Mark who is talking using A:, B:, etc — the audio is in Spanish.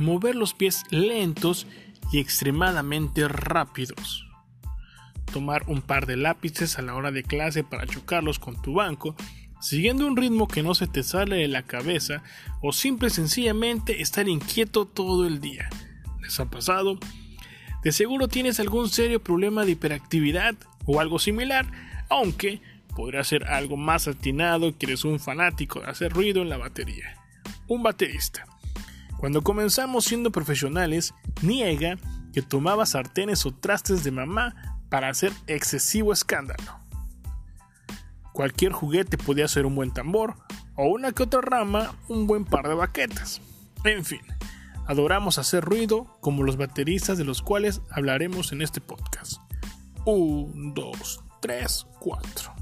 A: mover los pies lentos y extremadamente rápidos. Tomar un par de lápices a la hora de clase para chocarlos con tu banco, siguiendo un ritmo que no se te sale de la cabeza o simple y sencillamente estar inquieto todo el día. ¿Les ha pasado? De seguro tienes algún serio problema de hiperactividad o algo similar, aunque podría ser algo más atinado que eres un fanático de hacer ruido en la batería. Un baterista. Cuando comenzamos siendo profesionales, niega que tomaba sartenes o trastes de mamá para hacer excesivo escándalo. Cualquier juguete podía ser un buen tambor o una que otra rama un buen par de baquetas. En fin, adoramos hacer ruido como los bateristas de los cuales hablaremos en este podcast. 1, 2, 3, 4.